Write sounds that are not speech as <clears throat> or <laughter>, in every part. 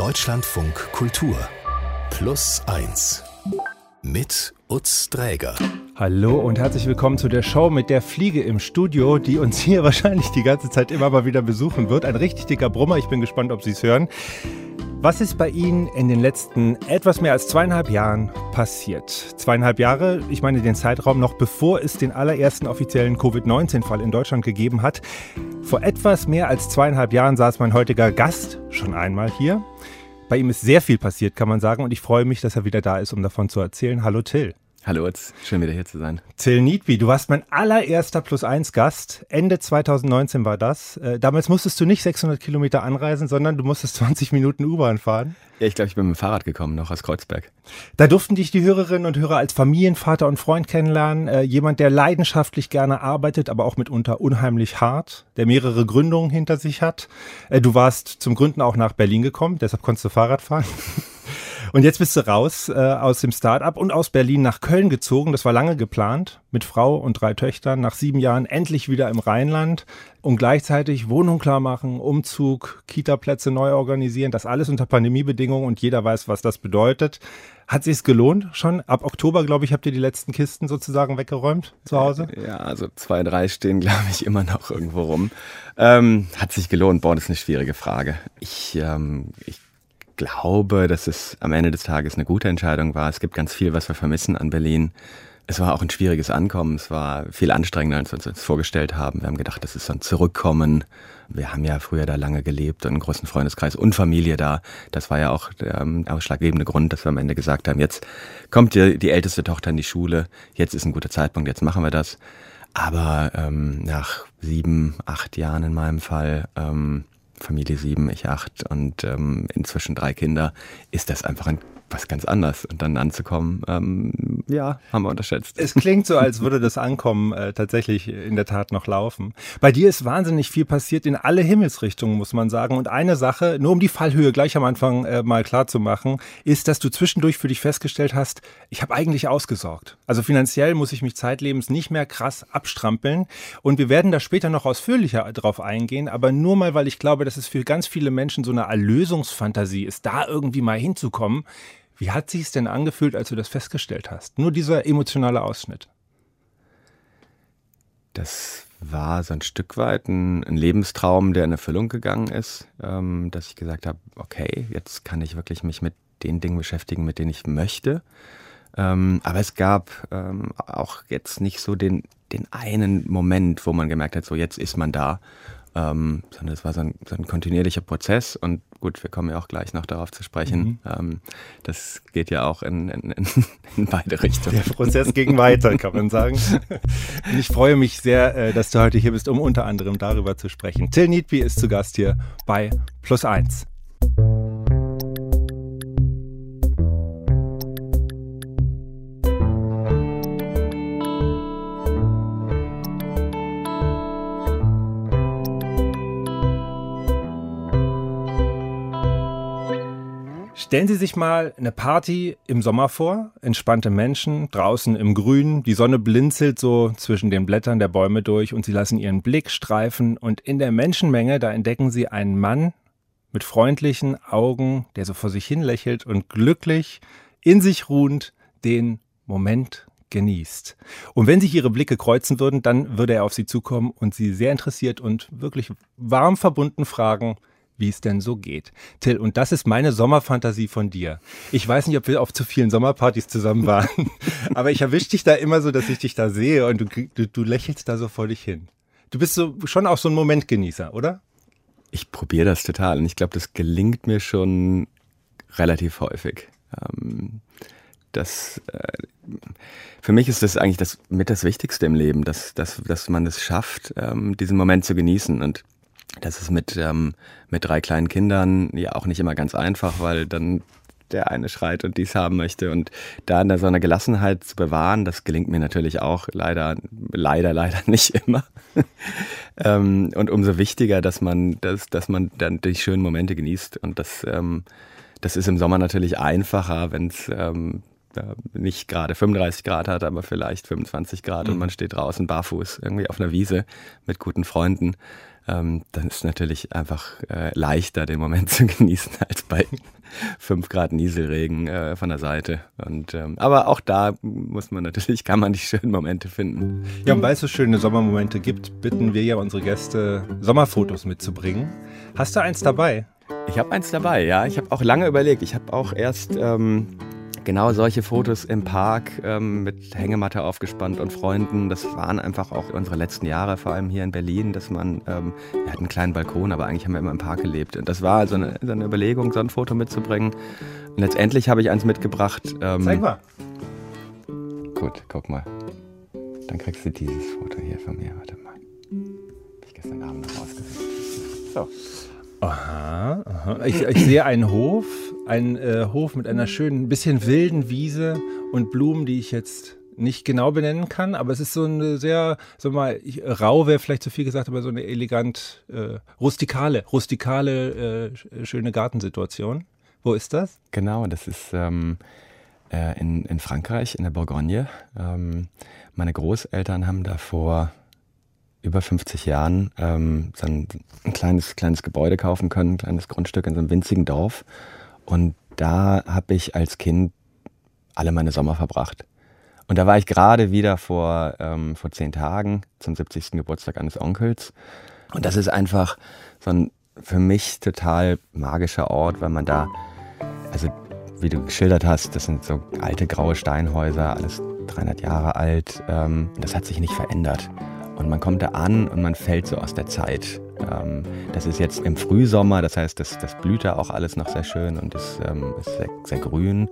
Deutschlandfunk Kultur Plus 1 mit Utz Dräger. Hallo und herzlich willkommen zu der Show mit der Fliege im Studio, die uns hier <laughs> wahrscheinlich die ganze Zeit immer mal wieder besuchen wird. Ein richtig dicker Brummer. Ich bin gespannt, ob Sie es hören. Was ist bei Ihnen in den letzten etwas mehr als zweieinhalb Jahren passiert? Zweieinhalb Jahre, ich meine den Zeitraum noch bevor es den allerersten offiziellen Covid-19-Fall in Deutschland gegeben hat. Vor etwas mehr als zweieinhalb Jahren saß mein heutiger Gast schon einmal hier. Bei ihm ist sehr viel passiert, kann man sagen, und ich freue mich, dass er wieder da ist, um davon zu erzählen. Hallo Till. Hallo, Utz. schön wieder hier zu sein. Till Niedby, du warst mein allererster Plus-1-Gast. Ende 2019 war das. Äh, damals musstest du nicht 600 Kilometer anreisen, sondern du musstest 20 Minuten U-Bahn fahren. Ja, ich glaube, ich bin mit dem Fahrrad gekommen, noch aus Kreuzberg. Da durften dich die Hörerinnen und Hörer als Familienvater und Freund kennenlernen. Äh, jemand, der leidenschaftlich gerne arbeitet, aber auch mitunter unheimlich hart, der mehrere Gründungen hinter sich hat. Äh, du warst zum Gründen auch nach Berlin gekommen, deshalb konntest du Fahrrad fahren. <laughs> Und jetzt bist du raus äh, aus dem Start-up und aus Berlin nach Köln gezogen. Das war lange geplant, mit Frau und drei Töchtern. Nach sieben Jahren endlich wieder im Rheinland und gleichzeitig Wohnung klar machen, Umzug, Kita-Plätze neu organisieren. Das alles unter Pandemiebedingungen und jeder weiß, was das bedeutet. Hat sich's gelohnt schon? Ab Oktober, glaube ich, habt ihr die letzten Kisten sozusagen weggeräumt zu Hause? Ja, also zwei, drei stehen, <laughs> glaube ich, immer noch irgendwo rum. Ähm, hat sich gelohnt? Boah, das ist eine schwierige Frage. Ich, ähm, ich glaube, dass es am Ende des Tages eine gute Entscheidung war. Es gibt ganz viel, was wir vermissen an Berlin. Es war auch ein schwieriges Ankommen. Es war viel anstrengender, als wir uns das vorgestellt haben. Wir haben gedacht, das ist so ein Zurückkommen. Wir haben ja früher da lange gelebt und einen großen Freundeskreis und Familie da. Das war ja auch der ähm, ausschlaggebende Grund, dass wir am Ende gesagt haben, jetzt kommt die, die älteste Tochter in die Schule. Jetzt ist ein guter Zeitpunkt, jetzt machen wir das. Aber ähm, nach sieben, acht Jahren in meinem Fall ähm, Familie sieben, ich acht und ähm, inzwischen drei Kinder, ist das einfach ein was ganz anders. Und dann anzukommen, ähm, ja, haben wir unterschätzt. Es klingt so, als würde das Ankommen äh, tatsächlich in der Tat noch laufen. Bei dir ist wahnsinnig viel passiert in alle Himmelsrichtungen, muss man sagen. Und eine Sache, nur um die Fallhöhe gleich am Anfang äh, mal klar zu machen, ist, dass du zwischendurch für dich festgestellt hast, ich habe eigentlich ausgesorgt. Also finanziell muss ich mich zeitlebens nicht mehr krass abstrampeln. Und wir werden da später noch ausführlicher drauf eingehen, aber nur mal, weil ich glaube, dass es für ganz viele Menschen so eine Erlösungsfantasie ist, da irgendwie mal hinzukommen wie hat sich es denn angefühlt, als du das festgestellt hast? Nur dieser emotionale Ausschnitt. Das war so ein Stück weit ein, ein Lebenstraum, der in Erfüllung gegangen ist, ähm, dass ich gesagt habe, okay, jetzt kann ich wirklich mich mit den Dingen beschäftigen, mit denen ich möchte. Ähm, aber es gab ähm, auch jetzt nicht so den, den einen Moment, wo man gemerkt hat, so jetzt ist man da ähm, sondern es war so ein, so ein, kontinuierlicher Prozess und gut, wir kommen ja auch gleich noch darauf zu sprechen. Mhm. Ähm, das geht ja auch in, in, in, <laughs> beide Richtungen. Der Prozess ging weiter, kann man sagen. Ich freue mich sehr, äh, dass du heute hier bist, um unter anderem darüber zu sprechen. Till Niedby ist zu Gast hier bei Plus 1. Stellen Sie sich mal eine Party im Sommer vor, entspannte Menschen, draußen im Grün, die Sonne blinzelt so zwischen den Blättern der Bäume durch und Sie lassen Ihren Blick streifen und in der Menschenmenge, da entdecken Sie einen Mann mit freundlichen Augen, der so vor sich hin lächelt und glücklich, in sich ruhend den Moment genießt. Und wenn sich Ihre Blicke kreuzen würden, dann würde er auf Sie zukommen und Sie sehr interessiert und wirklich warm verbunden fragen, wie es denn so geht. Till, und das ist meine Sommerfantasie von dir. Ich weiß nicht, ob wir auf zu vielen Sommerpartys zusammen waren, <laughs> aber ich erwische dich da immer so, dass ich dich da sehe und du, du, du lächelst da so vor dich hin. Du bist so schon auch so ein Momentgenießer, oder? Ich probiere das total und ich glaube, das gelingt mir schon relativ häufig. Ähm, das, äh, für mich ist das eigentlich das mit das Wichtigste im Leben, dass, dass, dass man es schafft, ähm, diesen Moment zu genießen. Und das ist mit, ähm, mit drei kleinen Kindern ja auch nicht immer ganz einfach, weil dann der eine schreit und dies haben möchte. Und da in so eine Gelassenheit zu bewahren, das gelingt mir natürlich auch leider, leider, leider <laughs> nicht immer. <laughs> ähm, und umso wichtiger, dass man, dass, dass man dann die schönen Momente genießt. Und das, ähm, das ist im Sommer natürlich einfacher, wenn es ähm, nicht gerade 35 Grad hat, aber vielleicht 25 Grad mhm. und man steht draußen barfuß irgendwie auf einer Wiese mit guten Freunden. Ähm, dann ist natürlich einfach äh, leichter, den Moment <laughs> zu genießen, als bei 5 Grad Nieselregen äh, von der Seite. Und, ähm, aber auch da muss man natürlich, kann man die schönen Momente finden. Ja, und weil es so schöne Sommermomente gibt, bitten wir ja unsere Gäste, Sommerfotos mitzubringen. Hast du eins dabei? Ich habe eins dabei, ja. Ich habe auch lange überlegt. Ich habe auch erst ähm, genau solche Fotos im Park ähm, mit Hängematte aufgespannt und Freunden. Das waren einfach auch unsere letzten Jahre, vor allem hier in Berlin, dass man, ähm, wir hatten einen kleinen Balkon, aber eigentlich haben wir immer im Park gelebt. Und das war also eine, so eine Überlegung, so ein Foto mitzubringen. Und letztendlich habe ich eins mitgebracht. Ähm, Zeig mal. Gut, guck mal. Dann kriegst du dieses Foto hier von mir. Warte mal. Hab ich gestern Abend noch rausgesucht. So. Aha, aha. Ich, ich, sehe einen Hof, einen äh, Hof mit einer schönen, bisschen wilden Wiese und Blumen, die ich jetzt nicht genau benennen kann, aber es ist so eine sehr, sag mal, ich, rau wäre vielleicht zu viel gesagt, aber so eine elegant, äh, rustikale, rustikale, äh, schöne Gartensituation. Wo ist das? Genau, das ist ähm, äh, in, in Frankreich, in der Bourgogne. Ähm, meine Großeltern haben da vor über 50 Jahren ähm, so ein, ein, kleines, kleines Gebäude kaufen können, ein kleines Grundstück in so einem winzigen Dorf. Und da habe ich als Kind alle meine Sommer verbracht. Und da war ich gerade wieder vor, ähm, vor zehn Tagen zum 70. Geburtstag eines Onkels. Und das ist einfach so ein für mich total magischer Ort, weil man da, also wie du geschildert hast, das sind so alte graue Steinhäuser, alles 300 Jahre alt. Ähm, das hat sich nicht verändert. Und man kommt da an und man fällt so aus der Zeit. Ähm, das ist jetzt im Frühsommer, das heißt, das, das blüht da auch alles noch sehr schön und ist, ähm, ist sehr, sehr grün.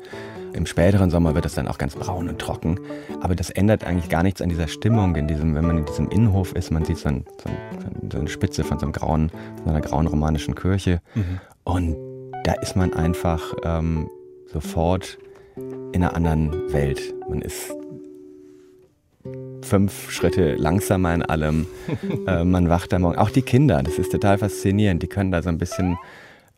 Im späteren Sommer wird es dann auch ganz braun und trocken. Aber das ändert eigentlich gar nichts an dieser Stimmung, in diesem, wenn man in diesem Innenhof ist, man sieht so, ein, so, ein, so eine Spitze von so, einem grauen, so einer grauen romanischen Kirche. Mhm. Und da ist man einfach ähm, sofort in einer anderen Welt. Man ist fünf Schritte langsamer in allem. <laughs> äh, man wacht am Morgen. Auch die Kinder, das ist total faszinierend. Die können da so ein bisschen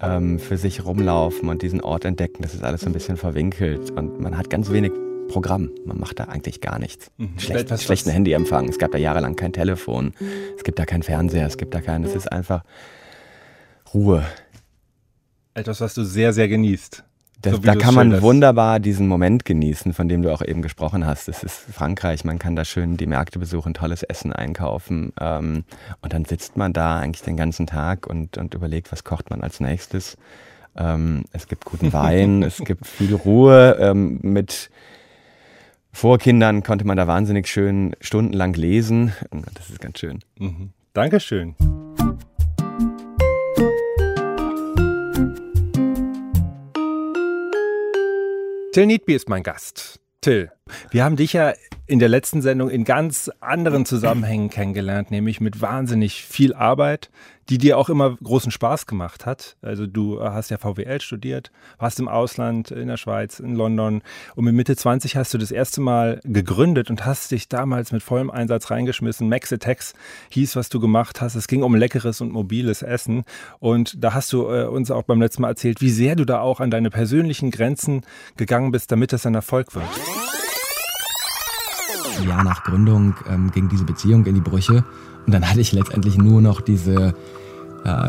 ähm, für sich rumlaufen und diesen Ort entdecken. Das ist alles so ein bisschen verwinkelt und man hat ganz wenig Programm. Man macht da eigentlich gar nichts. Mhm. Schlecht, was, schlechten? Handyempfang. Es gab da jahrelang kein Telefon. Es gibt da keinen Fernseher. Es gibt da keinen. Es ist einfach Ruhe. Etwas, was du sehr, sehr genießt. Das, da kann man wunderbar diesen Moment genießen, von dem du auch eben gesprochen hast. Es ist Frankreich, man kann da schön die Märkte besuchen, tolles Essen einkaufen. Ähm, und dann sitzt man da eigentlich den ganzen Tag und, und überlegt, was kocht man als nächstes. Ähm, es gibt guten <laughs> Wein, es gibt viel Ruhe. Ähm, mit Vorkindern konnte man da wahnsinnig schön stundenlang lesen. Das ist ganz schön. Mhm. Dankeschön. Till Niedby ist mein Gast. Till, wir haben dich ja in der letzten Sendung in ganz anderen Zusammenhängen kennengelernt, nämlich mit wahnsinnig viel Arbeit, die dir auch immer großen Spaß gemacht hat. Also du hast ja VWL studiert, warst im Ausland, in der Schweiz, in London und mit Mitte 20 hast du das erste Mal gegründet und hast dich damals mit vollem Einsatz reingeschmissen. Max Attacks hieß, was du gemacht hast. Es ging um leckeres und mobiles Essen und da hast du äh, uns auch beim letzten Mal erzählt, wie sehr du da auch an deine persönlichen Grenzen gegangen bist, damit das ein Erfolg wird. Jahr nach Gründung ähm, ging diese Beziehung in die Brüche. Und dann hatte ich letztendlich nur noch diese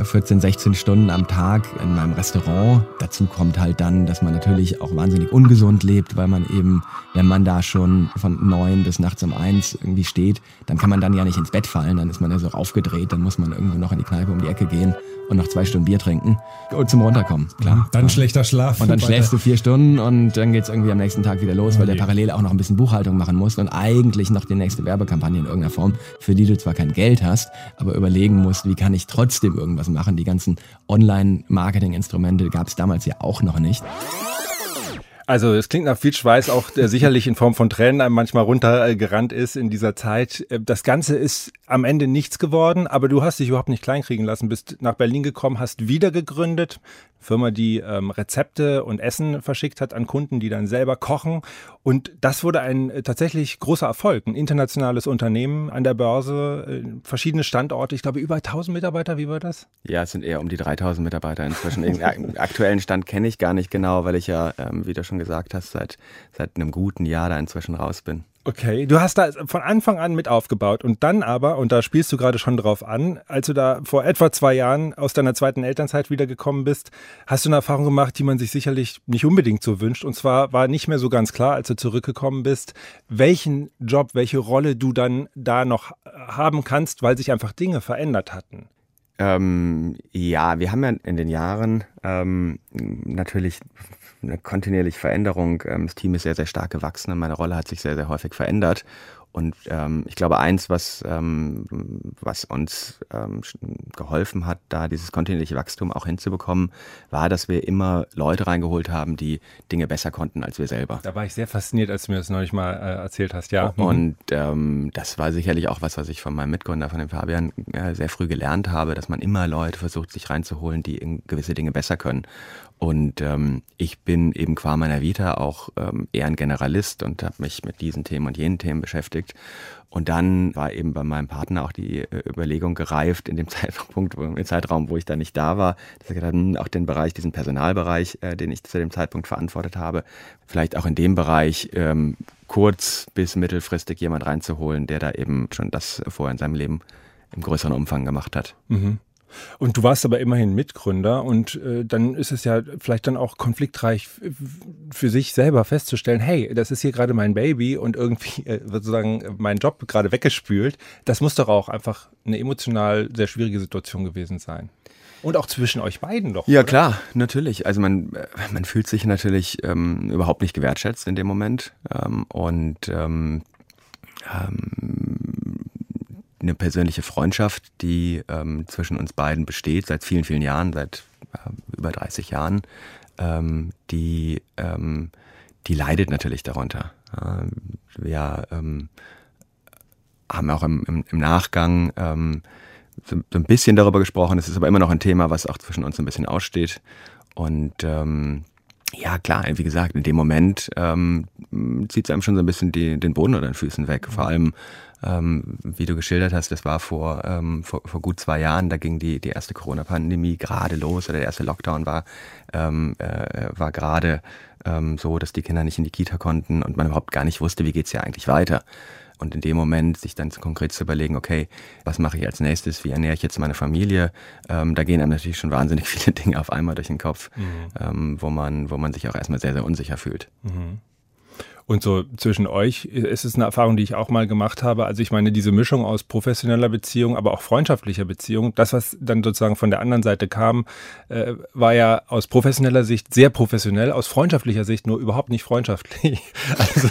14, äh, 16 Stunden am Tag in meinem Restaurant. Dazu kommt halt dann, dass man natürlich auch wahnsinnig ungesund lebt, weil man eben, wenn man da schon von neun bis nachts um eins irgendwie steht, dann kann man dann ja nicht ins Bett fallen, dann ist man ja so aufgedreht, dann muss man irgendwo noch in die Kneipe um die Ecke gehen und noch zwei Stunden Bier trinken und zum Runterkommen, klar. Dann ja. schlechter Schlaf. Und dann schläfst du vier Stunden und dann geht's irgendwie am nächsten Tag wieder los, weil der parallel auch noch ein bisschen Buchhaltung machen muss und eigentlich noch die nächste Werbekampagne in irgendeiner Form, für die du zwar kein Geld hast, aber überlegen musst, wie kann ich trotzdem irgendwas machen. Die ganzen Online-Marketing-Instrumente gab es damals ja auch noch nicht. Also es klingt nach viel Schweiß, auch der sicherlich in Form von Tränen einem manchmal runtergerannt ist in dieser Zeit. Äh, das Ganze ist am Ende nichts geworden, aber du hast dich überhaupt nicht kleinkriegen lassen, bist nach Berlin gekommen, hast wieder gegründet, Firma, die ähm, Rezepte und Essen verschickt hat an Kunden, die dann selber kochen. Und das wurde ein äh, tatsächlich großer Erfolg. Ein internationales Unternehmen an der Börse, äh, verschiedene Standorte. Ich glaube, über 1000 Mitarbeiter. Wie war das? Ja, es sind eher um die 3000 Mitarbeiter inzwischen. Den <laughs> aktuellen Stand kenne ich gar nicht genau, weil ich ja, ähm, wie du schon gesagt hast, seit, seit einem guten Jahr da inzwischen raus bin. Okay, du hast da von Anfang an mit aufgebaut und dann aber, und da spielst du gerade schon drauf an, als du da vor etwa zwei Jahren aus deiner zweiten Elternzeit wiedergekommen bist, hast du eine Erfahrung gemacht, die man sich sicherlich nicht unbedingt so wünscht. Und zwar war nicht mehr so ganz klar, als du zurückgekommen bist, welchen Job, welche Rolle du dann da noch haben kannst, weil sich einfach Dinge verändert hatten. Ähm, ja, wir haben ja in den Jahren ähm, natürlich eine kontinuierliche Veränderung. Ähm, das Team ist sehr, sehr stark gewachsen und meine Rolle hat sich sehr, sehr häufig verändert. Und ähm, ich glaube, eins, was, ähm, was uns ähm, geholfen hat, da dieses kontinuierliche Wachstum auch hinzubekommen, war, dass wir immer Leute reingeholt haben, die Dinge besser konnten als wir selber. Da war ich sehr fasziniert, als du mir das neulich mal äh, erzählt hast, ja. Mhm. Und ähm, das war sicherlich auch was, was ich von meinem Mitgründer, von dem Fabian, äh, sehr früh gelernt habe, dass man immer Leute versucht, sich reinzuholen, die gewisse Dinge besser können. Und ähm, ich bin eben qua meiner Vita auch ähm, eher ein Generalist und habe mich mit diesen Themen und jenen Themen beschäftigt. Und dann war eben bei meinem Partner auch die äh, Überlegung gereift in dem <laughs> Zeitpunkt, wo, im Zeitraum, wo ich da nicht da war, dass er gesagt hat, hm, auch den Bereich, diesen Personalbereich, äh, den ich zu dem Zeitpunkt verantwortet habe, vielleicht auch in dem Bereich ähm, kurz bis mittelfristig jemand reinzuholen, der da eben schon das vorher in seinem Leben im größeren Umfang gemacht hat. Mhm. Und du warst aber immerhin Mitgründer und äh, dann ist es ja vielleicht dann auch konfliktreich für sich selber festzustellen, hey, das ist hier gerade mein Baby und irgendwie äh, sozusagen mein Job gerade weggespült. Das muss doch auch einfach eine emotional sehr schwierige Situation gewesen sein. Und auch zwischen euch beiden doch. Ja, oder? klar, natürlich. Also man, äh, man fühlt sich natürlich ähm, überhaupt nicht gewertschätzt in dem Moment. Ähm, und ähm, ähm eine persönliche Freundschaft, die ähm, zwischen uns beiden besteht, seit vielen, vielen Jahren, seit äh, über 30 Jahren, ähm, die, ähm, die leidet natürlich darunter. Äh, wir ähm, haben auch im, im, im Nachgang ähm, so, so, ein bisschen darüber gesprochen. Es ist aber immer noch ein Thema, was auch zwischen uns ein bisschen aussteht. Und ähm, ja, klar, wie gesagt, in dem Moment ähm, zieht es einem schon so ein bisschen die, den Boden unter den Füßen weg. Vor allem, ähm, wie du geschildert hast, das war vor, ähm, vor, vor gut zwei Jahren, da ging die, die erste Corona-Pandemie gerade los oder der erste Lockdown war, ähm, äh, war gerade ähm, so, dass die Kinder nicht in die Kita konnten und man überhaupt gar nicht wusste, wie geht's ja eigentlich weiter. Und in dem Moment sich dann konkret zu überlegen, okay, was mache ich als nächstes, wie ernähre ich jetzt meine Familie, ähm, da gehen einem natürlich schon wahnsinnig <laughs> viele Dinge auf einmal durch den Kopf, mhm. ähm, wo, man, wo man sich auch erstmal sehr, sehr unsicher fühlt. Mhm. Und so zwischen euch ist es eine Erfahrung, die ich auch mal gemacht habe. Also ich meine, diese Mischung aus professioneller Beziehung, aber auch freundschaftlicher Beziehung, das, was dann sozusagen von der anderen Seite kam, äh, war ja aus professioneller Sicht sehr professionell, aus freundschaftlicher Sicht nur überhaupt nicht freundschaftlich. <laughs> Also,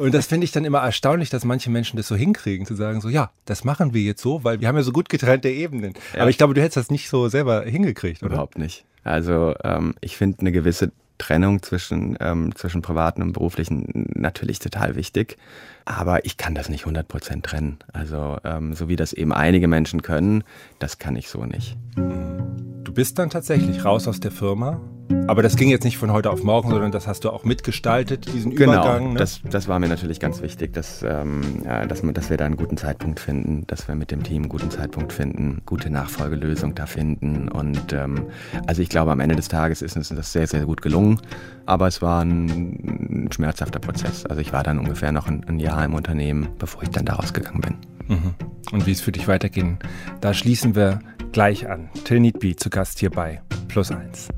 und das finde ich dann immer erstaunlich, dass manche Menschen das so hinkriegen, zu sagen, so ja, das machen wir jetzt so, weil wir haben ja so gut getrennte Ebenen. Ja. Aber ich glaube, du hättest das nicht so selber hingekriegt, oder? Überhaupt nicht. Also ähm, ich finde eine gewisse Trennung zwischen, ähm, zwischen privaten und beruflichen natürlich total wichtig. Aber ich kann das nicht 100% trennen. Also ähm, so wie das eben einige Menschen können, das kann ich so nicht. Du bist dann tatsächlich raus aus der Firma aber das ging jetzt nicht von heute auf morgen, sondern das hast du auch mitgestaltet, diesen genau, Übergang. Genau, ne? das, das war mir natürlich ganz wichtig, dass, ähm, ja, dass, dass wir da einen guten Zeitpunkt finden, dass wir mit dem Team einen guten Zeitpunkt finden, gute Nachfolgelösung da finden. Und ähm, also ich glaube, am Ende des Tages ist uns das sehr, sehr gut gelungen. Aber es war ein, ein schmerzhafter Prozess. Also ich war dann ungefähr noch ein, ein Jahr im Unternehmen, bevor ich dann daraus gegangen bin. Mhm. Und wie es für dich weiterging, da schließen wir gleich an. Till Needby zu Gast hier bei Plus Eins.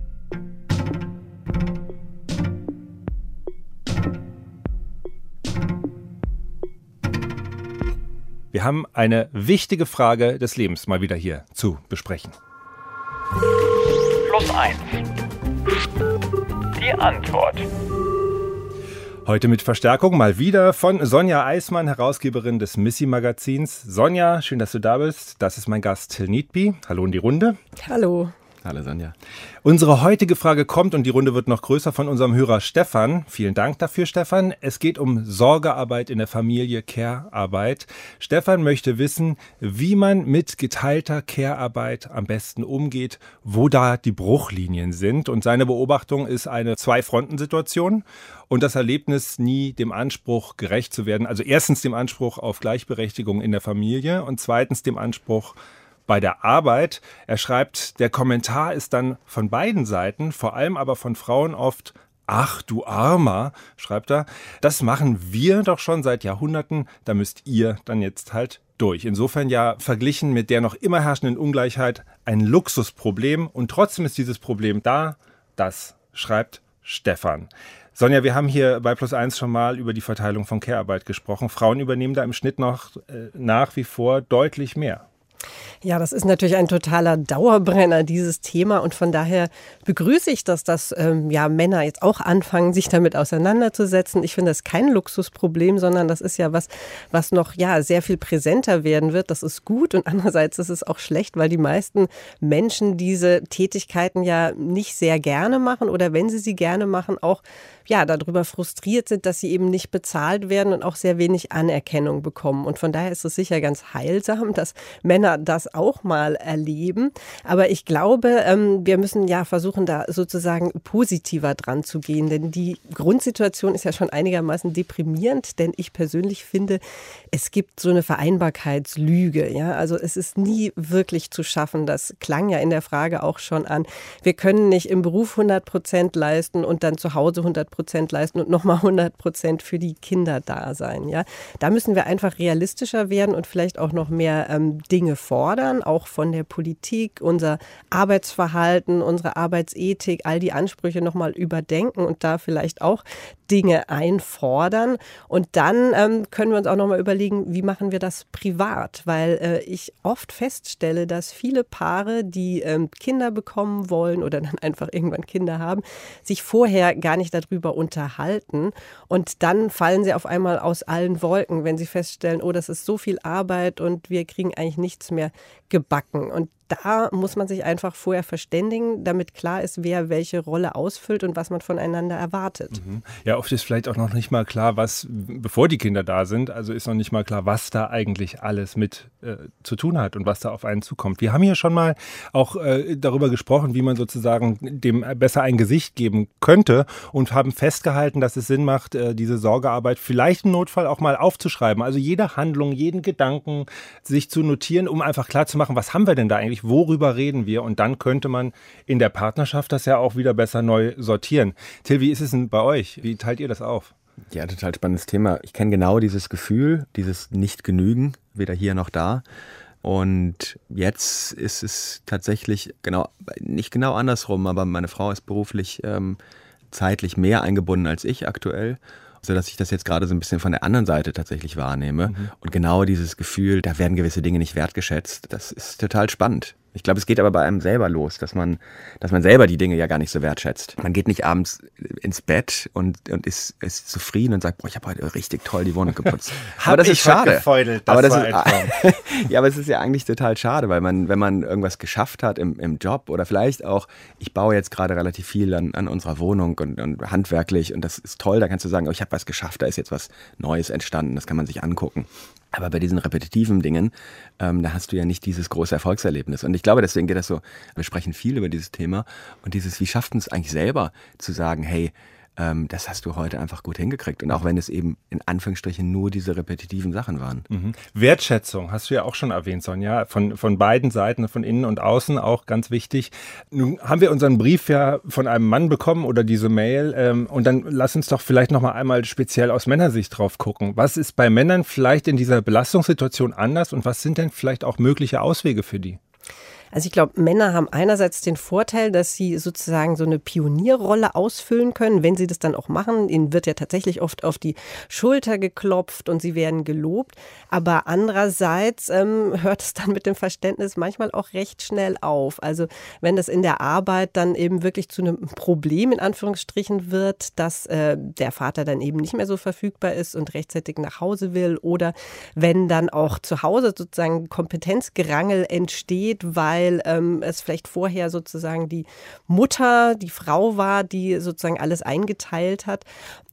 Wir haben eine wichtige Frage des Lebens mal wieder hier zu besprechen. Plus eins. Die Antwort. Heute mit Verstärkung mal wieder von Sonja Eismann, Herausgeberin des Missy Magazins. Sonja, schön, dass du da bist. Das ist mein Gast Till Needby. Hallo in die Runde. Hallo. Hallo Sonja. Unsere heutige Frage kommt und die Runde wird noch größer von unserem Hörer Stefan. Vielen Dank dafür, Stefan. Es geht um Sorgearbeit in der Familie, Care-Arbeit. Stefan möchte wissen, wie man mit geteilter Care-Arbeit am besten umgeht, wo da die Bruchlinien sind. Und seine Beobachtung ist eine Zwei-Fronten-Situation und das Erlebnis, nie dem Anspruch gerecht zu werden. Also erstens dem Anspruch auf Gleichberechtigung in der Familie und zweitens dem Anspruch, bei der Arbeit. Er schreibt, der Kommentar ist dann von beiden Seiten, vor allem aber von Frauen oft Ach du Armer, schreibt er, das machen wir doch schon seit Jahrhunderten, da müsst ihr dann jetzt halt durch. Insofern ja verglichen mit der noch immer herrschenden Ungleichheit ein Luxusproblem und trotzdem ist dieses Problem da. Das schreibt Stefan. Sonja, wir haben hier bei Plus eins schon mal über die Verteilung von Care-Arbeit gesprochen. Frauen übernehmen da im Schnitt noch äh, nach wie vor deutlich mehr. Ja, das ist natürlich ein totaler Dauerbrenner, dieses Thema. Und von daher begrüße ich das, dass ähm, ja, Männer jetzt auch anfangen, sich damit auseinanderzusetzen. Ich finde das kein Luxusproblem, sondern das ist ja was, was noch ja, sehr viel präsenter werden wird. Das ist gut. Und andererseits ist es auch schlecht, weil die meisten Menschen diese Tätigkeiten ja nicht sehr gerne machen oder wenn sie sie gerne machen, auch ja, darüber frustriert sind, dass sie eben nicht bezahlt werden und auch sehr wenig Anerkennung bekommen. Und von daher ist es sicher ganz heilsam, dass Männer das auch mal erleben. Aber ich glaube, ähm, wir müssen ja versuchen, da sozusagen positiver dran zu gehen. Denn die Grundsituation ist ja schon einigermaßen deprimierend, denn ich persönlich finde, es gibt so eine Vereinbarkeitslüge. Ja, also es ist nie wirklich zu schaffen. Das klang ja in der Frage auch schon an. Wir können nicht im Beruf 100 Prozent leisten und dann zu Hause 100 Prozent leisten und nochmal 100 Prozent für die Kinder da sein. Ja, da müssen wir einfach realistischer werden und vielleicht auch noch mehr ähm, Dinge fordern, auch von der Politik, unser Arbeitsverhalten, unsere Arbeitsethik, all die Ansprüche nochmal überdenken und da vielleicht auch Dinge einfordern. Und dann ähm, können wir uns auch nochmal überlegen, wie machen wir das privat? Weil äh, ich oft feststelle, dass viele Paare, die ähm, Kinder bekommen wollen oder dann einfach irgendwann Kinder haben, sich vorher gar nicht darüber unterhalten. Und dann fallen sie auf einmal aus allen Wolken, wenn sie feststellen, oh, das ist so viel Arbeit und wir kriegen eigentlich nichts mehr gebacken. Und da muss man sich einfach vorher verständigen, damit klar ist, wer welche Rolle ausfüllt und was man voneinander erwartet. Mhm. Ja, oft ist vielleicht auch noch nicht mal klar, was, bevor die Kinder da sind, also ist noch nicht mal klar, was da eigentlich alles mit äh, zu tun hat und was da auf einen zukommt. Wir haben hier schon mal auch äh, darüber gesprochen, wie man sozusagen dem besser ein Gesicht geben könnte und haben festgehalten, dass es Sinn macht, äh, diese Sorgearbeit vielleicht im Notfall auch mal aufzuschreiben. Also jede Handlung, jeden Gedanken sich zu notieren, um einfach klar zu machen, was haben wir denn da eigentlich? Worüber reden wir? Und dann könnte man in der Partnerschaft das ja auch wieder besser neu sortieren. Till, wie ist es denn bei euch? Wie teilt ihr das auf? Ja, total spannendes Thema. Ich kenne genau dieses Gefühl, dieses Nicht-Genügen, weder hier noch da. Und jetzt ist es tatsächlich genau, nicht genau andersrum, aber meine Frau ist beruflich ähm, zeitlich mehr eingebunden als ich aktuell sodass ich das jetzt gerade so ein bisschen von der anderen Seite tatsächlich wahrnehme. Mhm. Und genau dieses Gefühl, da werden gewisse Dinge nicht wertgeschätzt, das ist total spannend. Ich glaube, es geht aber bei einem selber los, dass man, dass man selber die Dinge ja gar nicht so wertschätzt. Man geht nicht abends ins Bett und, und ist, ist zufrieden und sagt, boah, ich habe heute richtig toll die Wohnung geputzt. <laughs> aber das ist schade. Das aber das ist, <laughs> ja, aber es ist ja eigentlich total schade, weil man, wenn man irgendwas geschafft hat im, im Job oder vielleicht auch, ich baue jetzt gerade relativ viel an, an unserer Wohnung und, und handwerklich und das ist toll, da kannst du sagen, oh, ich habe was geschafft, da ist jetzt was Neues entstanden, das kann man sich angucken. Aber bei diesen repetitiven Dingen, ähm, da hast du ja nicht dieses große Erfolgserlebnis. Und ich glaube, deswegen geht das so, wir sprechen viel über dieses Thema und dieses, wie schafft es eigentlich selber zu sagen, hey, ähm, das hast du heute einfach gut hingekriegt. Und auch wenn es eben in Anführungsstrichen nur diese repetitiven Sachen waren. Mhm. Wertschätzung hast du ja auch schon erwähnt, Sonja, von, von beiden Seiten, von innen und außen auch ganz wichtig. Nun haben wir unseren Brief ja von einem Mann bekommen oder diese Mail. Ähm, und dann lass uns doch vielleicht nochmal einmal speziell aus Männersicht drauf gucken. Was ist bei Männern vielleicht in dieser Belastungssituation anders und was sind denn vielleicht auch mögliche Auswege für die? Also ich glaube, Männer haben einerseits den Vorteil, dass sie sozusagen so eine Pionierrolle ausfüllen können, wenn sie das dann auch machen. Ihnen wird ja tatsächlich oft auf die Schulter geklopft und sie werden gelobt. Aber andererseits ähm, hört es dann mit dem Verständnis manchmal auch recht schnell auf. Also wenn das in der Arbeit dann eben wirklich zu einem Problem in Anführungsstrichen wird, dass äh, der Vater dann eben nicht mehr so verfügbar ist und rechtzeitig nach Hause will oder wenn dann auch zu Hause sozusagen Kompetenzgerangel entsteht, weil weil ähm, es vielleicht vorher sozusagen die Mutter, die Frau war, die sozusagen alles eingeteilt hat.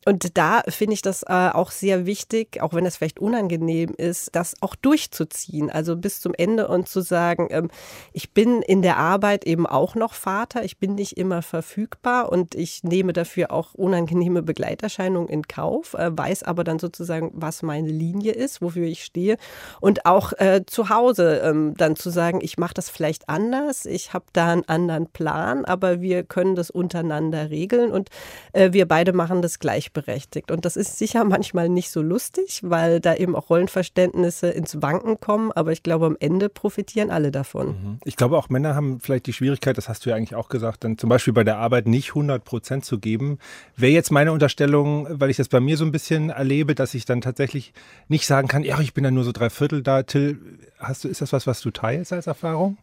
Und da finde ich das äh, auch sehr wichtig, auch wenn es vielleicht unangenehm ist, das auch durchzuziehen. Also bis zum Ende und zu sagen, ähm, ich bin in der Arbeit eben auch noch Vater, ich bin nicht immer verfügbar und ich nehme dafür auch unangenehme Begleiterscheinungen in Kauf, äh, weiß aber dann sozusagen, was meine Linie ist, wofür ich stehe. Und auch äh, zu Hause ähm, dann zu sagen, ich mache das vielleicht anders, ich habe da einen anderen Plan, aber wir können das untereinander regeln und äh, wir beide machen das gleich gleichberechtigt. Und das ist sicher manchmal nicht so lustig, weil da eben auch Rollenverständnisse ins Wanken kommen. Aber ich glaube, am Ende profitieren alle davon. Mhm. Ich glaube, auch Männer haben vielleicht die Schwierigkeit, das hast du ja eigentlich auch gesagt, dann zum Beispiel bei der Arbeit nicht 100 Prozent zu geben. Wäre jetzt meine Unterstellung, weil ich das bei mir so ein bisschen erlebe, dass ich dann tatsächlich nicht sagen kann, ja, ich bin dann nur so drei Viertel da. Till, hast du, ist das was, was du teilst als Erfahrung?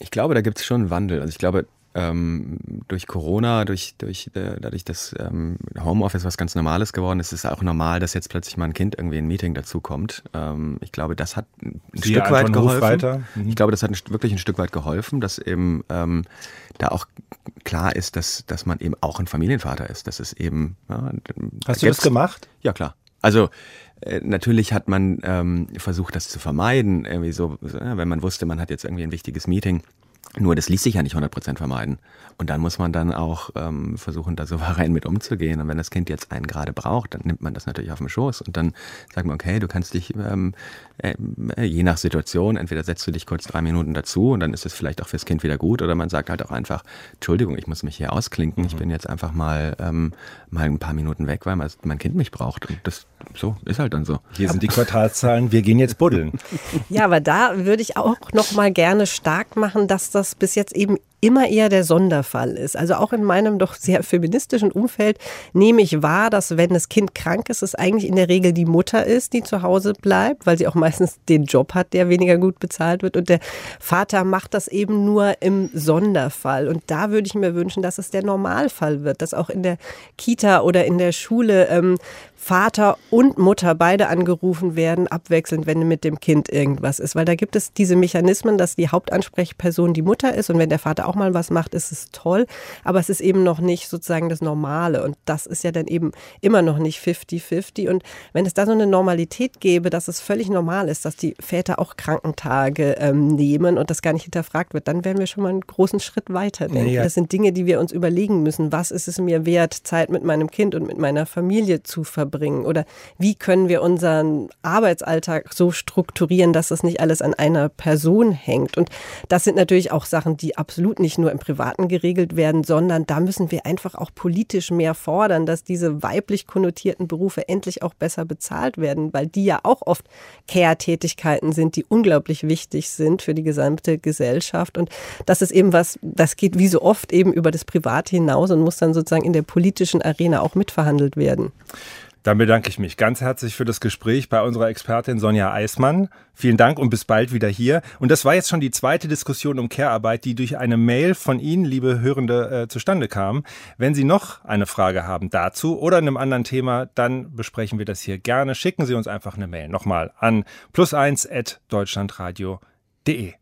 Ich glaube, da gibt es schon einen Wandel. Also ich glaube, ähm, durch Corona, durch, durch äh, dadurch, dass ähm, Homeoffice was ganz Normales geworden ist, ist es auch normal, dass jetzt plötzlich mal ein Kind irgendwie in ein Meeting dazukommt. Ähm, ich glaube, das hat ein Sie Stück weit geholfen. Mhm. Ich glaube, das hat ein, wirklich ein Stück weit geholfen, dass eben ähm, da auch klar ist, dass, dass man eben auch ein Familienvater ist. Das ist eben. Ja, Hast du das gemacht? Ja, klar. Also äh, natürlich hat man ähm, versucht, das zu vermeiden, irgendwie so, wenn man wusste, man hat jetzt irgendwie ein wichtiges Meeting nur das ließ sich ja nicht 100% vermeiden. Und dann muss man dann auch ähm, versuchen, da souverän mit umzugehen. Und wenn das Kind jetzt einen gerade braucht, dann nimmt man das natürlich auf den Schoß und dann sagt man, okay, du kannst dich ähm, äh, je nach Situation, entweder setzt du dich kurz drei Minuten dazu und dann ist es vielleicht auch fürs Kind wieder gut oder man sagt halt auch einfach, Entschuldigung, ich muss mich hier ausklinken, mhm. ich bin jetzt einfach mal, ähm, mal ein paar Minuten weg, weil mein Kind mich braucht. Und das so ist halt dann so. Hier sind die Quartalszahlen, wir gehen jetzt buddeln. Ja, aber da würde ich auch noch mal gerne stark machen, dass das bis jetzt eben immer eher der Sonderfall ist. Also auch in meinem doch sehr feministischen Umfeld nehme ich wahr, dass wenn das Kind krank ist, es eigentlich in der Regel die Mutter ist, die zu Hause bleibt, weil sie auch meistens den Job hat, der weniger gut bezahlt wird. Und der Vater macht das eben nur im Sonderfall. Und da würde ich mir wünschen, dass es der Normalfall wird, dass auch in der Kita oder in der Schule ähm, Vater und Mutter beide angerufen werden, abwechselnd, wenn mit dem Kind irgendwas ist. Weil da gibt es diese Mechanismen, dass die Hauptansprechperson die Mutter ist und wenn der Vater auch mal was macht, ist es toll. Aber es ist eben noch nicht sozusagen das Normale. Und das ist ja dann eben immer noch nicht 50-50. Und wenn es da so eine Normalität gäbe, dass es völlig normal ist, dass die Väter auch Krankentage ähm, nehmen und das gar nicht hinterfragt wird, dann wären wir schon mal einen großen Schritt weiter. Ja. Das sind Dinge, die wir uns überlegen müssen. Was ist es mir wert, Zeit mit meinem Kind und mit meiner Familie zu verbringen? Verbringen? Oder wie können wir unseren Arbeitsalltag so strukturieren, dass das nicht alles an einer Person hängt? Und das sind natürlich auch Sachen, die absolut nicht nur im Privaten geregelt werden, sondern da müssen wir einfach auch politisch mehr fordern, dass diese weiblich konnotierten Berufe endlich auch besser bezahlt werden, weil die ja auch oft Care-Tätigkeiten sind, die unglaublich wichtig sind für die gesamte Gesellschaft. Und das ist eben was, das geht wie so oft eben über das Private hinaus und muss dann sozusagen in der politischen Arena auch mitverhandelt werden. Dann bedanke ich mich ganz herzlich für das Gespräch bei unserer Expertin Sonja Eismann. Vielen Dank und bis bald wieder hier. Und das war jetzt schon die zweite Diskussion um Care-Arbeit, die durch eine Mail von Ihnen, liebe Hörende, äh, zustande kam. Wenn Sie noch eine Frage haben dazu oder einem anderen Thema, dann besprechen wir das hier gerne. Schicken Sie uns einfach eine Mail nochmal an plus1.deutschlandradio.de.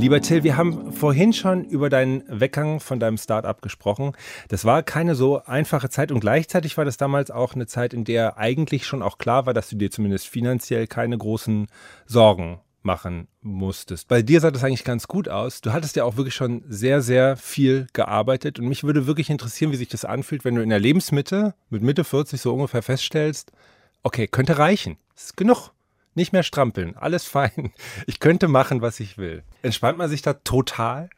Lieber Till, wir haben vorhin schon über deinen Weggang von deinem Startup gesprochen. Das war keine so einfache Zeit und gleichzeitig war das damals auch eine Zeit, in der eigentlich schon auch klar war, dass du dir zumindest finanziell keine großen Sorgen machen musstest. Bei dir sah das eigentlich ganz gut aus. Du hattest ja auch wirklich schon sehr, sehr viel gearbeitet und mich würde wirklich interessieren, wie sich das anfühlt, wenn du in der Lebensmitte mit Mitte 40 so ungefähr feststellst, okay, könnte reichen. Ist genug nicht mehr strampeln, alles <laughs> fein. Ich könnte machen, was ich will. Entspannt man sich da total?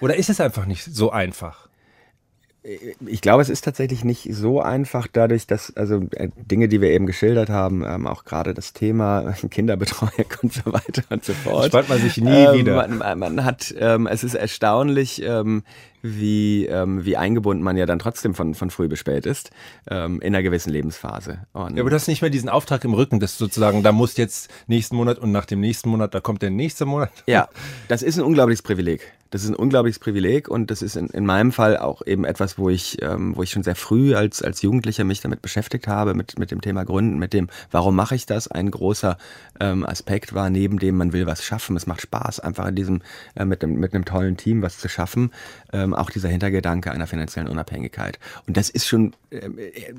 Oder ist es einfach nicht so einfach? Ich glaube, es ist tatsächlich nicht so einfach, dadurch, dass also äh, Dinge, die wir eben geschildert haben, ähm, auch gerade das Thema <laughs> Kinderbetreuung <laughs> und so weiter und so fort. Spart man sich nie ähm, wieder. Man, man hat, ähm, es ist erstaunlich, ähm, wie, ähm, wie eingebunden man ja dann trotzdem von, von früh bis spät ist, ähm, in einer gewissen Lebensphase. Und ja, aber du hast nicht mehr diesen Auftrag im Rücken, dass sozusagen, da muss jetzt nächsten Monat und nach dem nächsten Monat, da kommt der nächste Monat. Ja, <laughs> das ist ein unglaubliches Privileg. Das ist ein unglaubliches Privileg und das ist in, in meinem Fall auch eben etwas, wo ich, ähm, wo ich schon sehr früh als, als Jugendlicher mich damit beschäftigt habe, mit, mit dem Thema Gründen, mit dem, warum mache ich das? Ein großer ähm, Aspekt war, neben dem, man will was schaffen. Es macht Spaß, einfach in diesem, äh, mit, einem, mit einem tollen Team was zu schaffen. Ähm, auch dieser Hintergedanke einer finanziellen Unabhängigkeit. Und das ist schon äh,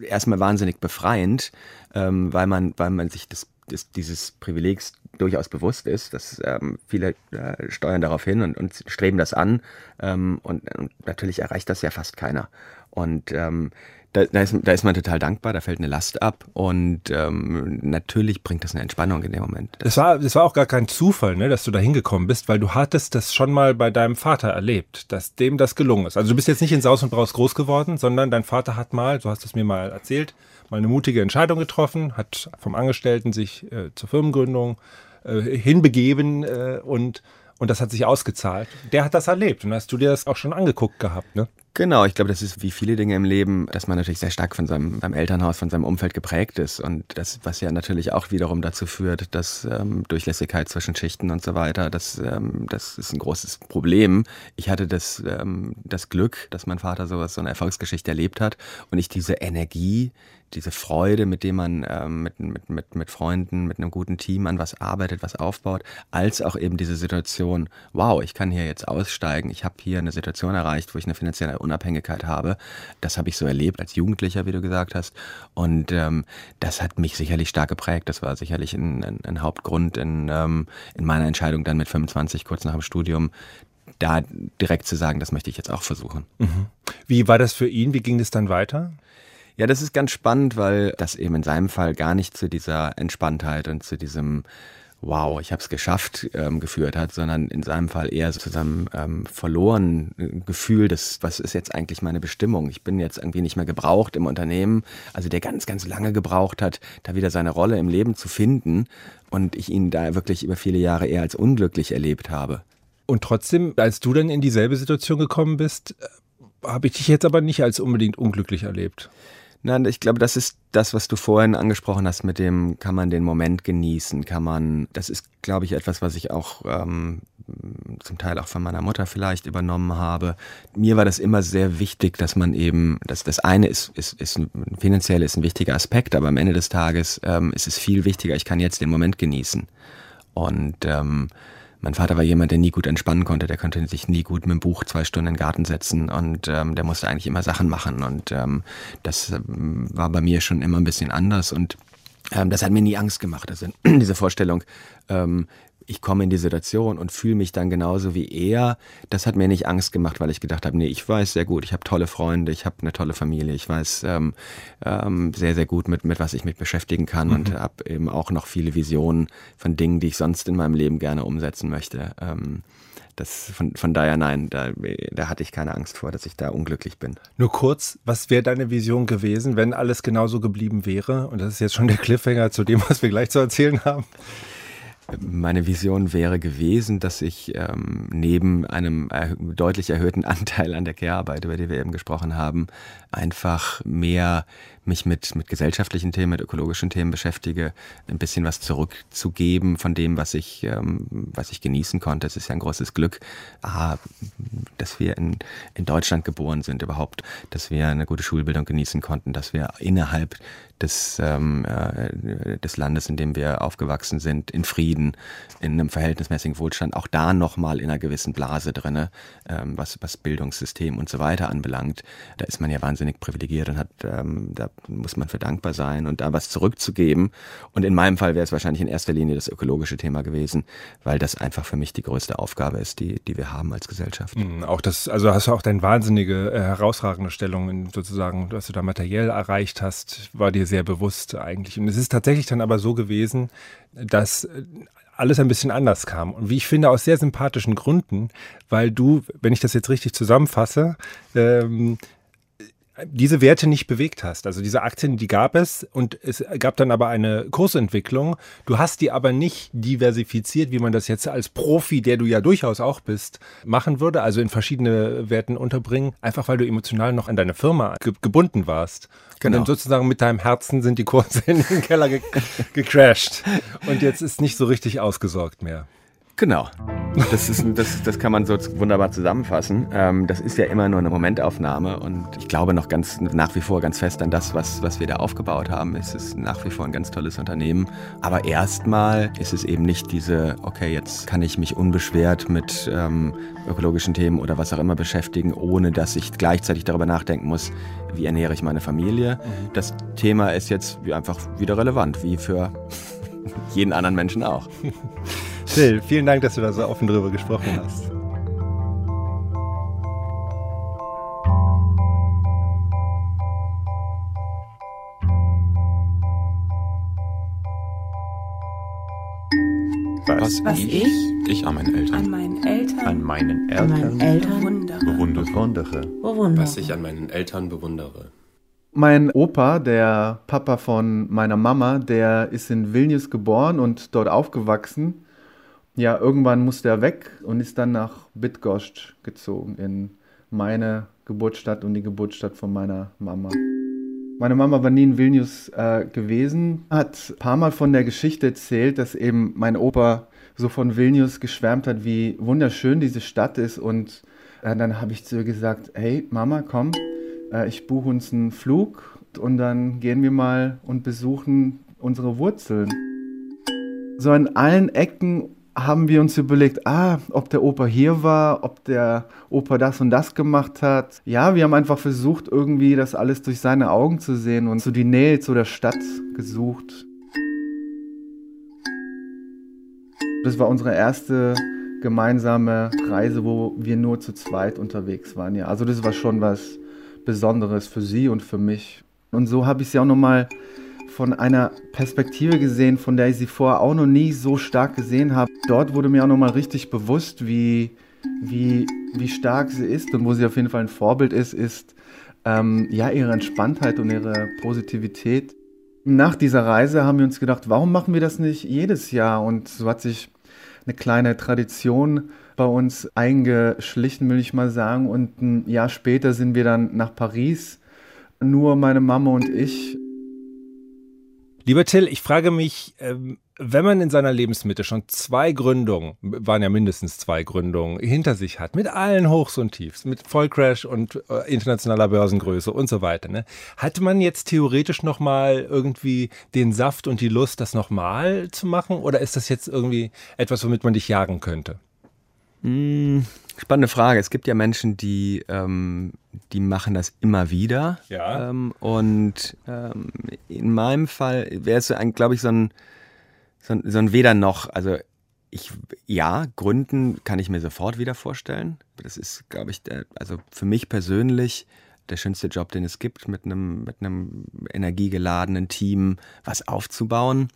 erstmal wahnsinnig befreiend, ähm, weil man, weil man sich das des, dieses Privilegs durchaus bewusst ist, dass ähm, viele äh, steuern darauf hin und, und streben das an ähm, und, und, natürlich erreicht das ja fast keiner. Und ähm, da, da, ist, da ist man total dankbar, da fällt eine Last ab und ähm, natürlich bringt das eine Entspannung in dem Moment. Das war, das war auch gar kein Zufall, ne, dass du da hingekommen bist, weil du hattest das schon mal bei deinem Vater erlebt, dass dem das gelungen ist. Also du bist jetzt nicht in Saus und Braus groß geworden, sondern dein Vater hat mal, du hast es mir mal erzählt, mal eine mutige Entscheidung getroffen, hat vom Angestellten sich äh, zur Firmengründung äh, hinbegeben äh, und und das hat sich ausgezahlt. Der hat das erlebt und hast du dir das auch schon angeguckt gehabt, ne? Genau, ich glaube, das ist wie viele Dinge im Leben, dass man natürlich sehr stark von seinem, seinem Elternhaus, von seinem Umfeld geprägt ist. Und das, was ja natürlich auch wiederum dazu führt, dass ähm, Durchlässigkeit zwischen Schichten und so weiter, das, ähm, das ist ein großes Problem. Ich hatte das, ähm, das Glück, dass mein Vater sowas, so eine Erfolgsgeschichte erlebt hat und ich diese Energie, diese Freude, mit dem man ähm, mit, mit, mit, mit Freunden, mit einem guten Team an was arbeitet, was aufbaut, als auch eben diese Situation, wow, ich kann hier jetzt aussteigen, ich habe hier eine Situation erreicht, wo ich eine finanzielle Unabhängigkeit habe. Das habe ich so erlebt als Jugendlicher, wie du gesagt hast. Und ähm, das hat mich sicherlich stark geprägt. Das war sicherlich ein, ein, ein Hauptgrund in, ähm, in meiner Entscheidung dann mit 25, kurz nach dem Studium, da direkt zu sagen, das möchte ich jetzt auch versuchen. Mhm. Wie war das für ihn? Wie ging es dann weiter? Ja, das ist ganz spannend, weil das eben in seinem Fall gar nicht zu dieser Entspanntheit und zu diesem Wow, ich habe es geschafft ähm, geführt hat, sondern in seinem Fall eher zu seinem ähm, verlorenen äh, Gefühl, dass was ist jetzt eigentlich meine Bestimmung? Ich bin jetzt irgendwie nicht mehr gebraucht im Unternehmen, also der ganz, ganz lange gebraucht hat, da wieder seine Rolle im Leben zu finden und ich ihn da wirklich über viele Jahre eher als unglücklich erlebt habe. Und trotzdem, als du dann in dieselbe Situation gekommen bist, äh, habe ich dich jetzt aber nicht als unbedingt unglücklich erlebt. Nein, ich glaube, das ist das, was du vorhin angesprochen hast, mit dem kann man den Moment genießen, kann man, das ist, glaube ich, etwas, was ich auch ähm, zum Teil auch von meiner Mutter vielleicht übernommen habe. Mir war das immer sehr wichtig, dass man eben, dass das eine ist, ist, ist finanziell ist ein wichtiger Aspekt, aber am Ende des Tages ähm, ist es viel wichtiger, ich kann jetzt den Moment genießen. Und ähm, mein Vater war jemand, der nie gut entspannen konnte. Der konnte sich nie gut mit dem Buch zwei Stunden in den Garten setzen und ähm, der musste eigentlich immer Sachen machen. Und ähm, das ähm, war bei mir schon immer ein bisschen anders und ähm, das hat mir nie Angst gemacht. Also <clears throat> diese Vorstellung, ähm, ich komme in die Situation und fühle mich dann genauso wie er. Das hat mir nicht Angst gemacht, weil ich gedacht habe, nee, ich weiß sehr gut, ich habe tolle Freunde, ich habe eine tolle Familie, ich weiß ähm, ähm, sehr, sehr gut, mit, mit was ich mich beschäftigen kann mhm. und habe eben auch noch viele Visionen von Dingen, die ich sonst in meinem Leben gerne umsetzen möchte. Ähm, das von, von daher nein, da, da hatte ich keine Angst vor, dass ich da unglücklich bin. Nur kurz, was wäre deine Vision gewesen, wenn alles genauso geblieben wäre? Und das ist jetzt schon der Cliffhanger zu dem, was wir gleich zu erzählen haben. Meine Vision wäre gewesen, dass ich ähm, neben einem erhö deutlich erhöhten <laughs> Anteil an der Care-Arbeit, über die wir eben gesprochen haben, einfach mehr mich mit, mit gesellschaftlichen Themen, mit ökologischen Themen beschäftige, ein bisschen was zurückzugeben von dem, was ich, ähm, was ich genießen konnte. Es ist ja ein großes Glück, ah, dass wir in, in Deutschland geboren sind überhaupt, dass wir eine gute Schulbildung genießen konnten, dass wir innerhalb des, ähm, äh, des Landes, in dem wir aufgewachsen sind, in Frieden, in einem verhältnismäßigen Wohlstand, auch da nochmal in einer gewissen Blase drinne, ähm, was, was Bildungssystem und so weiter anbelangt. Da ist man ja wahnsinnig privilegiert und hat ähm, da muss man für dankbar sein und da was zurückzugeben. Und in meinem Fall wäre es wahrscheinlich in erster Linie das ökologische Thema gewesen, weil das einfach für mich die größte Aufgabe ist, die, die wir haben als Gesellschaft. Mhm, auch das, also hast du auch deine wahnsinnige, äh, herausragende Stellung in sozusagen, was du da materiell erreicht hast, war dir sehr bewusst eigentlich. Und es ist tatsächlich dann aber so gewesen, dass äh, alles ein bisschen anders kam. Und wie ich finde, aus sehr sympathischen Gründen, weil du, wenn ich das jetzt richtig zusammenfasse, ähm, diese Werte nicht bewegt hast. Also diese Aktien, die gab es und es gab dann aber eine Kursentwicklung. Du hast die aber nicht diversifiziert, wie man das jetzt als Profi, der du ja durchaus auch bist, machen würde. Also in verschiedene Werten unterbringen, einfach weil du emotional noch an deine Firma ge gebunden warst. Genau. Und dann sozusagen mit deinem Herzen sind die Kurse in den Keller ge <laughs> gecrashed. Und jetzt ist nicht so richtig ausgesorgt mehr. Genau. Das, ist, das, das kann man so wunderbar zusammenfassen. Ähm, das ist ja immer nur eine Momentaufnahme und ich glaube noch ganz nach wie vor ganz fest an das, was, was wir da aufgebaut haben. Es ist nach wie vor ein ganz tolles Unternehmen. Aber erstmal ist es eben nicht diese, okay, jetzt kann ich mich unbeschwert mit ähm, ökologischen Themen oder was auch immer beschäftigen, ohne dass ich gleichzeitig darüber nachdenken muss, wie ernähre ich meine Familie. Mhm. Das Thema ist jetzt einfach wieder relevant, wie für <laughs> jeden anderen Menschen auch. <laughs> Phil, vielen Dank, dass du da so offen drüber gesprochen hast. Was, was ich, ich, ich an meinen Eltern, an meinen Eltern, an meinen Eltern, an meinen Eltern bewundere. bewundere. bewundere. Was ich an meinen Eltern bewundere. Mein Opa, der Papa von meiner Mama, der ist in Vilnius geboren und dort aufgewachsen. Ja, irgendwann musste er weg und ist dann nach Bydgoszcz gezogen, in meine Geburtsstadt und die Geburtsstadt von meiner Mama. Meine Mama war nie in Vilnius äh, gewesen, hat ein paar Mal von der Geschichte erzählt, dass eben mein Opa so von Vilnius geschwärmt hat, wie wunderschön diese Stadt ist. Und äh, dann habe ich zu ihr gesagt, hey Mama, komm, äh, ich buche uns einen Flug und dann gehen wir mal und besuchen unsere Wurzeln. So an allen Ecken haben wir uns überlegt, ah, ob der Opa hier war, ob der Opa das und das gemacht hat. Ja, wir haben einfach versucht, irgendwie das alles durch seine Augen zu sehen und so die Nähe zu der Stadt gesucht. Das war unsere erste gemeinsame Reise, wo wir nur zu zweit unterwegs waren. Ja, also das war schon was Besonderes für sie und für mich. Und so habe ich sie auch nochmal von einer Perspektive gesehen, von der ich sie vorher auch noch nie so stark gesehen habe. Dort wurde mir auch nochmal richtig bewusst, wie, wie, wie stark sie ist und wo sie auf jeden Fall ein Vorbild ist, ist ähm, ja ihre Entspanntheit und ihre Positivität. Nach dieser Reise haben wir uns gedacht, warum machen wir das nicht jedes Jahr? Und so hat sich eine kleine Tradition bei uns eingeschlichen, will ich mal sagen. Und ein Jahr später sind wir dann nach Paris, nur meine Mama und ich. Lieber Till, ich frage mich, ähm, wenn man in seiner Lebensmitte schon zwei Gründungen, waren ja mindestens zwei Gründungen, hinter sich hat, mit allen Hochs und Tiefs, mit Vollcrash und äh, internationaler Börsengröße und so weiter, ne, hat man jetzt theoretisch nochmal irgendwie den Saft und die Lust, das nochmal zu machen? Oder ist das jetzt irgendwie etwas, womit man dich jagen könnte? Hm, spannende Frage. Es gibt ja Menschen, die, ähm, die machen das immer wieder. Ja. Ähm, und ähm, in meinem Fall wäre es, glaube ich, so ein, so ein, so ein Weder noch. Also ich, ja, Gründen kann ich mir sofort wieder vorstellen. Das ist, glaube ich, der, also für mich persönlich der schönste Job, den es gibt, mit einem, mit einem energiegeladenen Team was aufzubauen.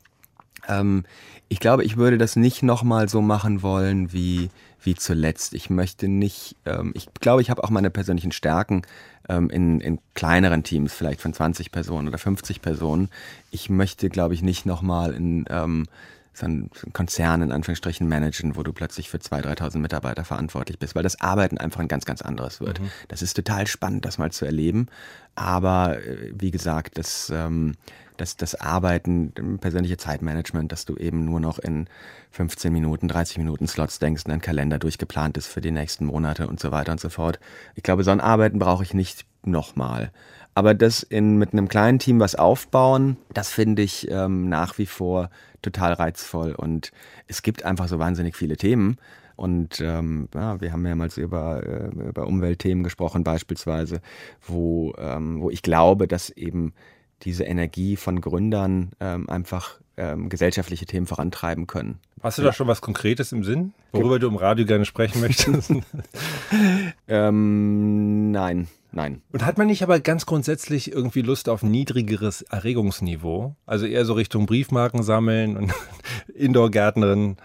Ähm, ich glaube, ich würde das nicht nochmal so machen wollen wie, wie zuletzt. Ich möchte nicht, ähm, ich glaube, ich habe auch meine persönlichen Stärken ähm, in, in kleineren Teams, vielleicht von 20 Personen oder 50 Personen. Ich möchte, glaube ich, nicht nochmal in ähm, so einen Konzern in Anführungsstrichen managen, wo du plötzlich für 2.000, 3.000 Mitarbeiter verantwortlich bist, weil das Arbeiten einfach ein ganz, ganz anderes wird. Mhm. Das ist total spannend, das mal zu erleben. Aber äh, wie gesagt, das, ähm, das, das Arbeiten, persönliche Zeitmanagement, dass du eben nur noch in 15 Minuten, 30 Minuten Slots denkst und ein Kalender durchgeplant ist für die nächsten Monate und so weiter und so fort. Ich glaube, so ein Arbeiten brauche ich nicht nochmal. Aber das in, mit einem kleinen Team was aufbauen, das finde ich ähm, nach wie vor total reizvoll. Und es gibt einfach so wahnsinnig viele Themen. Und ähm, ja, wir haben mehrmals über, äh, über Umweltthemen gesprochen, beispielsweise, wo, ähm, wo ich glaube, dass eben diese Energie von Gründern ähm, einfach ähm, gesellschaftliche Themen vorantreiben können. Hast du da schon was Konkretes im Sinn, worüber du im Radio gerne sprechen möchtest? <laughs> ähm, nein, nein. Und hat man nicht aber ganz grundsätzlich irgendwie Lust auf niedrigeres Erregungsniveau? Also eher so Richtung Briefmarken sammeln und <laughs> Indoor-Gärtnerin?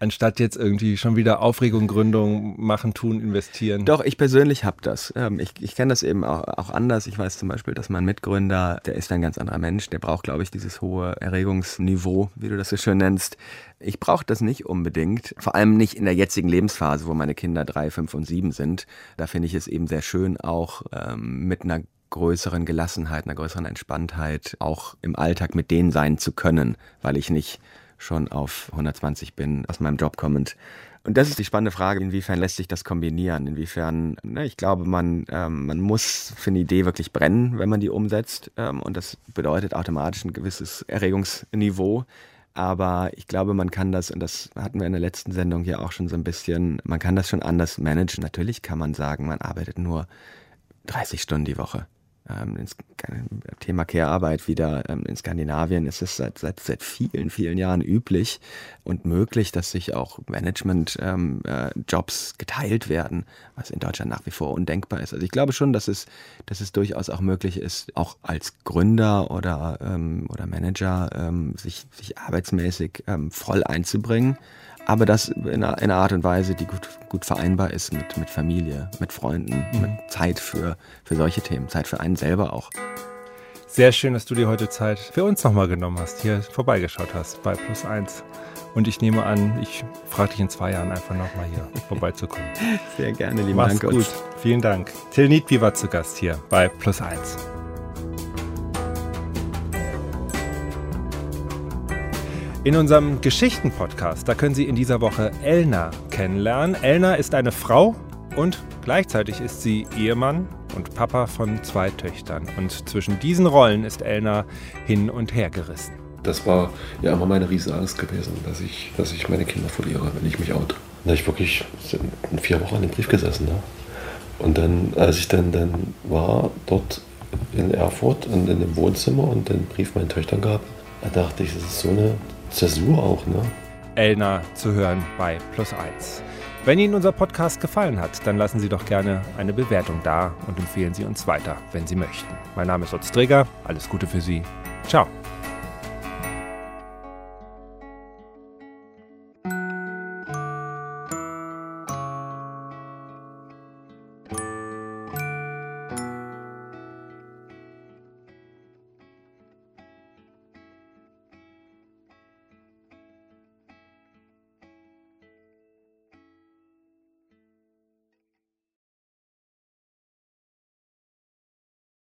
Anstatt jetzt irgendwie schon wieder Aufregung, Gründung machen, tun, investieren? Doch, ich persönlich habe das. Ähm, ich ich kenne das eben auch, auch anders. Ich weiß zum Beispiel, dass mein Mitgründer, der ist ein ganz anderer Mensch, der braucht, glaube ich, dieses hohe Erregungsniveau, wie du das so schön nennst. Ich brauche das nicht unbedingt, vor allem nicht in der jetzigen Lebensphase, wo meine Kinder drei, fünf und sieben sind. Da finde ich es eben sehr schön, auch ähm, mit einer größeren Gelassenheit, einer größeren Entspanntheit auch im Alltag mit denen sein zu können, weil ich nicht schon auf 120 bin, aus meinem Job kommend. Und das ist die spannende Frage, inwiefern lässt sich das kombinieren? Inwiefern, ne, ich glaube, man, ähm, man muss für eine Idee wirklich brennen, wenn man die umsetzt. Ähm, und das bedeutet automatisch ein gewisses Erregungsniveau. Aber ich glaube, man kann das, und das hatten wir in der letzten Sendung hier auch schon so ein bisschen, man kann das schon anders managen. Natürlich kann man sagen, man arbeitet nur 30 Stunden die Woche ähm, ins Thema Care-Arbeit wieder ähm, in Skandinavien ist es seit, seit, seit vielen, vielen Jahren üblich und möglich, dass sich auch Management-Jobs ähm, äh, geteilt werden, was in Deutschland nach wie vor undenkbar ist. Also ich glaube schon, dass es, dass es durchaus auch möglich ist, auch als Gründer oder, ähm, oder Manager ähm, sich, sich arbeitsmäßig ähm, voll einzubringen aber das in einer, in einer, Art und Weise, die gut, gut vereinbar ist mit, mit Familie, mit Freunden, mhm. mit Zeit für, für solche Themen, Zeit für einen selber auch. Sehr schön, dass du dir heute Zeit für uns nochmal genommen hast, hier vorbeigeschaut hast bei Plus Eins. Und ich nehme an, ich frage dich in zwei Jahren einfach nochmal hier <laughs> vorbeizukommen. Sehr gerne, lieber Mach's Dank. gut. Vielen Dank. Till Niedby war zu Gast hier bei Plus Eins. In unserem Geschichten-Podcast, da können Sie in dieser Woche Elna kennenlernen. Elna ist eine Frau und gleichzeitig ist sie Ehemann und Papa von zwei Töchtern. Und zwischen diesen Rollen ist Elna hin und her gerissen. Das war ja immer meine Riesenangst gewesen, dass ich, dass ich meine Kinder verliere, wenn ich mich out. Da ich wirklich vier Wochen an dem Brief gesessen. Ne? Und dann, als ich dann, dann war dort in Erfurt und in dem Wohnzimmer und den Brief meinen Töchtern gab, da dachte ich, das ist so eine Zäsur auch, ne? Elna zu hören bei Plus 1. Wenn Ihnen unser Podcast gefallen hat, dann lassen Sie doch gerne eine Bewertung da und empfehlen Sie uns weiter, wenn Sie möchten. Mein Name ist Lutz Träger. Alles Gute für Sie. Ciao.